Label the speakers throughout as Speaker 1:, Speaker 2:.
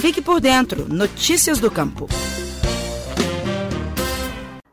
Speaker 1: Fique por dentro. Notícias do Campo.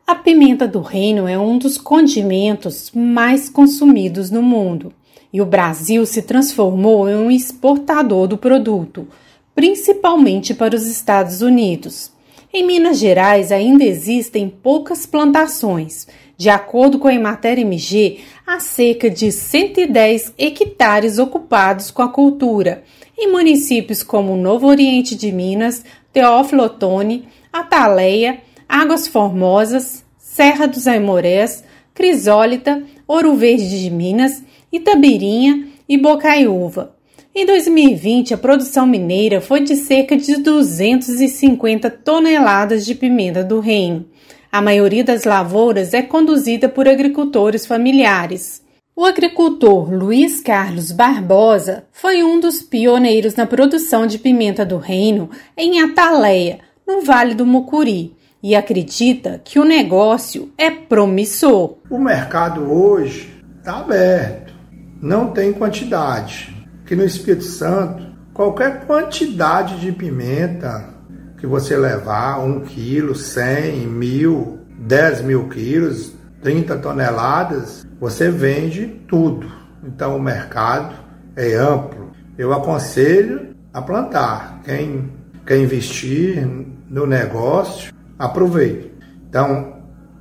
Speaker 2: A pimenta do reino é um dos condimentos mais consumidos no mundo e o Brasil se transformou em um exportador do produto, principalmente para os Estados Unidos. Em Minas Gerais ainda existem poucas plantações. De acordo com a Emater MG, há cerca de 110 hectares ocupados com a cultura, em municípios como Novo Oriente de Minas, Teófilo Otoni, Ataleia, Águas Formosas, Serra dos Aimorés, Crisólita, Ouro Verde de Minas, Itabirinha e Bocaiúva. Em 2020, a produção mineira foi de cerca de 250 toneladas de pimenta do reino. A maioria das lavouras é conduzida por agricultores familiares. O agricultor Luiz Carlos Barbosa foi um dos pioneiros na produção de pimenta do reino em Ataleia, no Vale do Mucuri, e acredita que o negócio é promissor.
Speaker 3: O mercado hoje está aberto, não tem quantidade. Que no Espírito Santo, qualquer quantidade de pimenta que você levar, um quilo, cem, mil, dez mil quilos, 30 toneladas, você vende tudo. Então o mercado é amplo. Eu aconselho a plantar. Quem quer investir no negócio, aproveite. Então,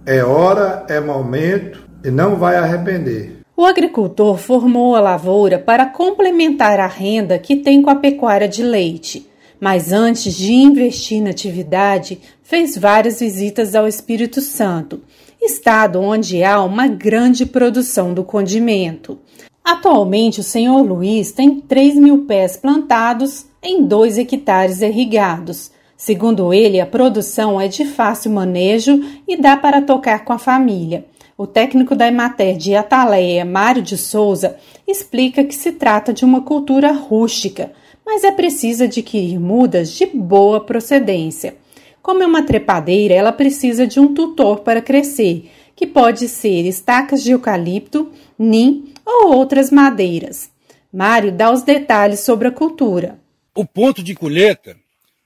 Speaker 3: é hora, é momento e não vai arrepender.
Speaker 2: O agricultor formou a lavoura para complementar a renda que tem com a pecuária de leite, mas antes de investir na atividade, fez várias visitas ao Espírito Santo, estado onde há uma grande produção do condimento. Atualmente, o senhor Luiz tem 3 mil pés plantados em 2 hectares irrigados Segundo ele, a produção é de fácil manejo e dá para tocar com a família. O técnico da Emater de Ataleia, Mário de Souza, explica que se trata de uma cultura rústica, mas é preciso adquirir mudas de boa procedência. Como é uma trepadeira, ela precisa de um tutor para crescer, que pode ser estacas de eucalipto, nim ou outras madeiras. Mário dá os detalhes sobre a cultura.
Speaker 4: O ponto de colheita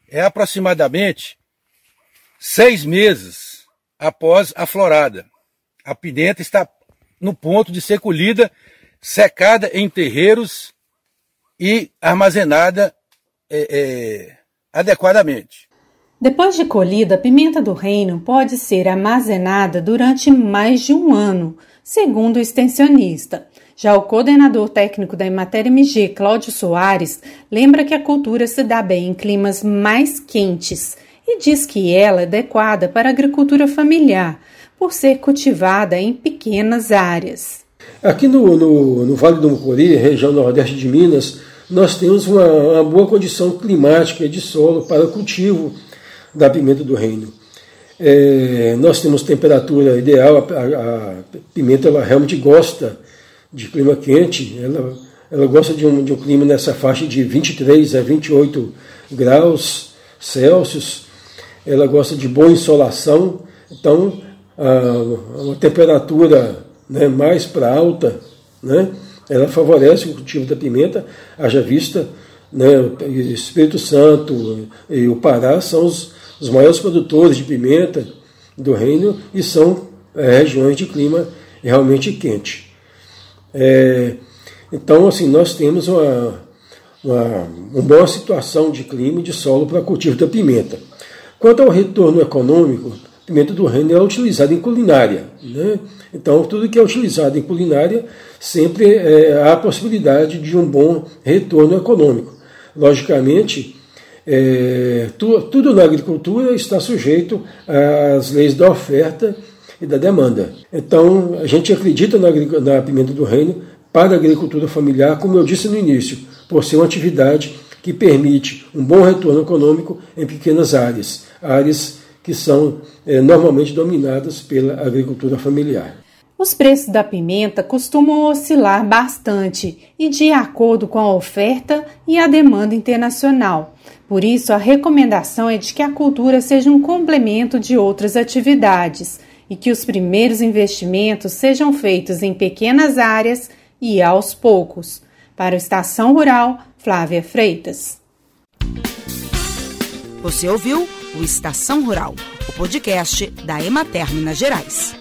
Speaker 4: é aproximadamente seis meses após a florada. A pimenta está no ponto de ser colhida, secada em terreiros e armazenada é, é, adequadamente.
Speaker 2: Depois de colhida, a pimenta do reino pode ser armazenada durante mais de um ano, segundo o extensionista. Já o coordenador técnico da Emater MG, Cláudio Soares, lembra que a cultura se dá bem em climas mais quentes e diz que ela é adequada para a agricultura familiar, por ser cultivada em pequenas áreas.
Speaker 5: Aqui no, no, no Vale do Mucuri, região nordeste de Minas, nós temos uma, uma boa condição climática de solo para o cultivo da pimenta do reino. É, nós temos temperatura ideal, a, a pimenta ela realmente gosta de clima quente, ela, ela gosta de um, de um clima nessa faixa de 23 a 28 graus Celsius, ela gosta de boa insolação, então a, uma temperatura né, mais para alta, né, ela favorece o cultivo da pimenta, haja vista, né, Espírito Santo e o Pará são os, os maiores produtores de pimenta do reino e são é, regiões de clima realmente quente. É, então, assim, nós temos uma, uma, uma boa situação de clima e de solo para cultivo da pimenta. Quanto ao retorno econômico, pimenta do reino é utilizada em culinária. Né? Então, tudo que é utilizado em culinária sempre é, há a possibilidade de um bom retorno econômico. Logicamente, é, tu, tudo na agricultura está sujeito às leis da oferta e da demanda. Então, a gente acredita na, na pimenta do reino para a agricultura familiar, como eu disse no início, por ser uma atividade que permite um bom retorno econômico em pequenas áreas, áreas que são é, normalmente dominadas pela agricultura familiar.
Speaker 2: Os preços da pimenta costumam oscilar bastante e de acordo com a oferta e a demanda internacional. Por isso, a recomendação é de que a cultura seja um complemento de outras atividades e que os primeiros investimentos sejam feitos em pequenas áreas e aos poucos. Para o Estação Rural, Flávia Freitas.
Speaker 1: Você ouviu o Estação Rural, o podcast da Emater Minas Gerais.